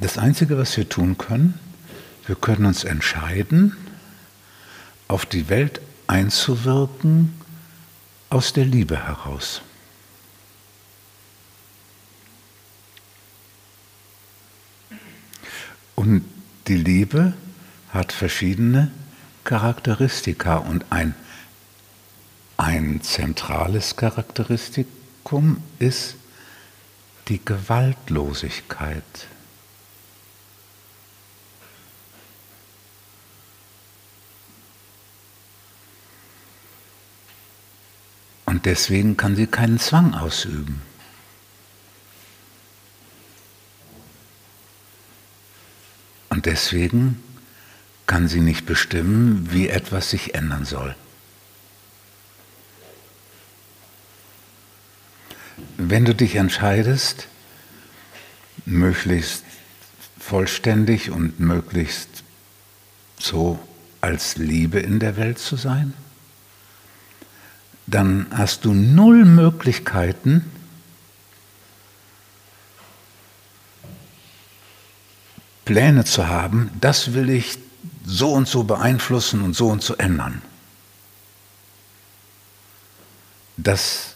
Das Einzige, was wir tun können, wir können uns entscheiden, auf die Welt einzuwirken aus der Liebe heraus. Und die Liebe hat verschiedene Charakteristika und ein, ein zentrales Charakteristikum ist die Gewaltlosigkeit. Und deswegen kann sie keinen Zwang ausüben. Und deswegen kann sie nicht bestimmen, wie etwas sich ändern soll. Wenn du dich entscheidest, möglichst vollständig und möglichst so als Liebe in der Welt zu sein, dann hast du null Möglichkeiten, Pläne zu haben, das will ich so und so beeinflussen und so und so ändern. Das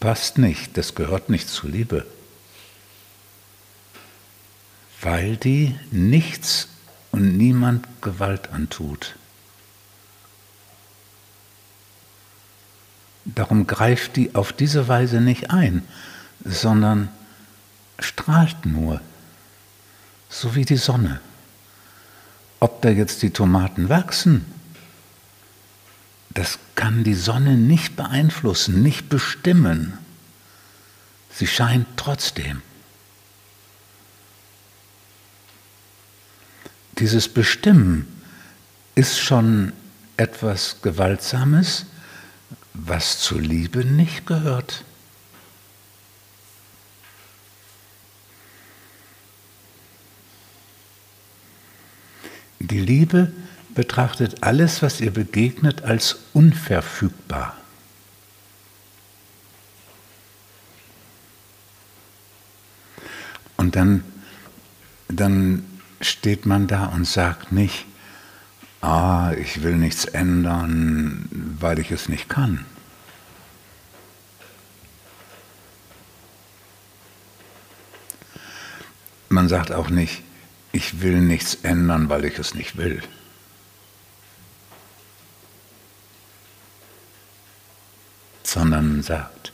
passt nicht, das gehört nicht zu Liebe, weil die nichts und niemand Gewalt antut. Darum greift die auf diese Weise nicht ein, sondern strahlt nur, so wie die Sonne. Ob da jetzt die Tomaten wachsen, das kann die Sonne nicht beeinflussen, nicht bestimmen. Sie scheint trotzdem. Dieses Bestimmen ist schon etwas Gewaltsames, was zur Liebe nicht gehört. Die Liebe betrachtet alles, was ihr begegnet, als unverfügbar. Und dann, dann steht man da und sagt nicht, ah, ich will nichts ändern, weil ich es nicht kann. Man sagt auch nicht, ich will nichts ändern, weil ich es nicht will. Sondern sagt,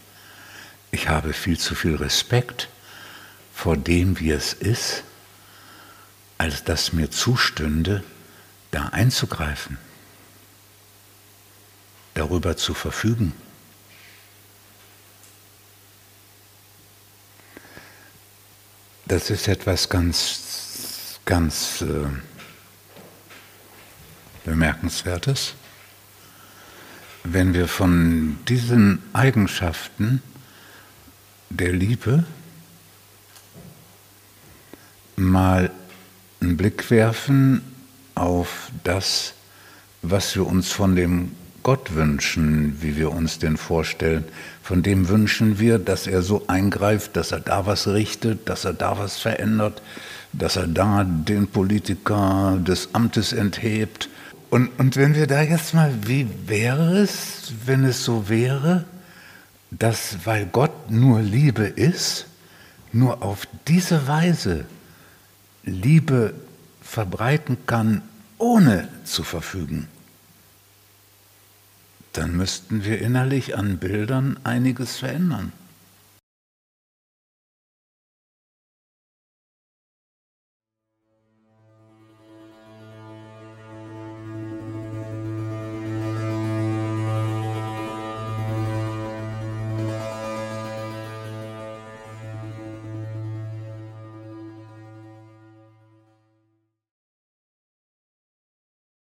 ich habe viel zu viel Respekt vor dem, wie es ist, als dass mir zustünde, da einzugreifen, darüber zu verfügen. Das ist etwas ganz, ganz äh, Bemerkenswertes. Wenn wir von diesen Eigenschaften der Liebe mal einen Blick werfen auf das, was wir uns von dem Gott wünschen, wie wir uns den vorstellen. Von dem wünschen wir, dass er so eingreift, dass er da was richtet, dass er da was verändert, dass er da den Politiker des Amtes enthebt. Und, und wenn wir da jetzt mal, wie wäre es, wenn es so wäre, dass, weil Gott nur Liebe ist, nur auf diese Weise Liebe verbreiten kann, ohne zu verfügen, dann müssten wir innerlich an Bildern einiges verändern.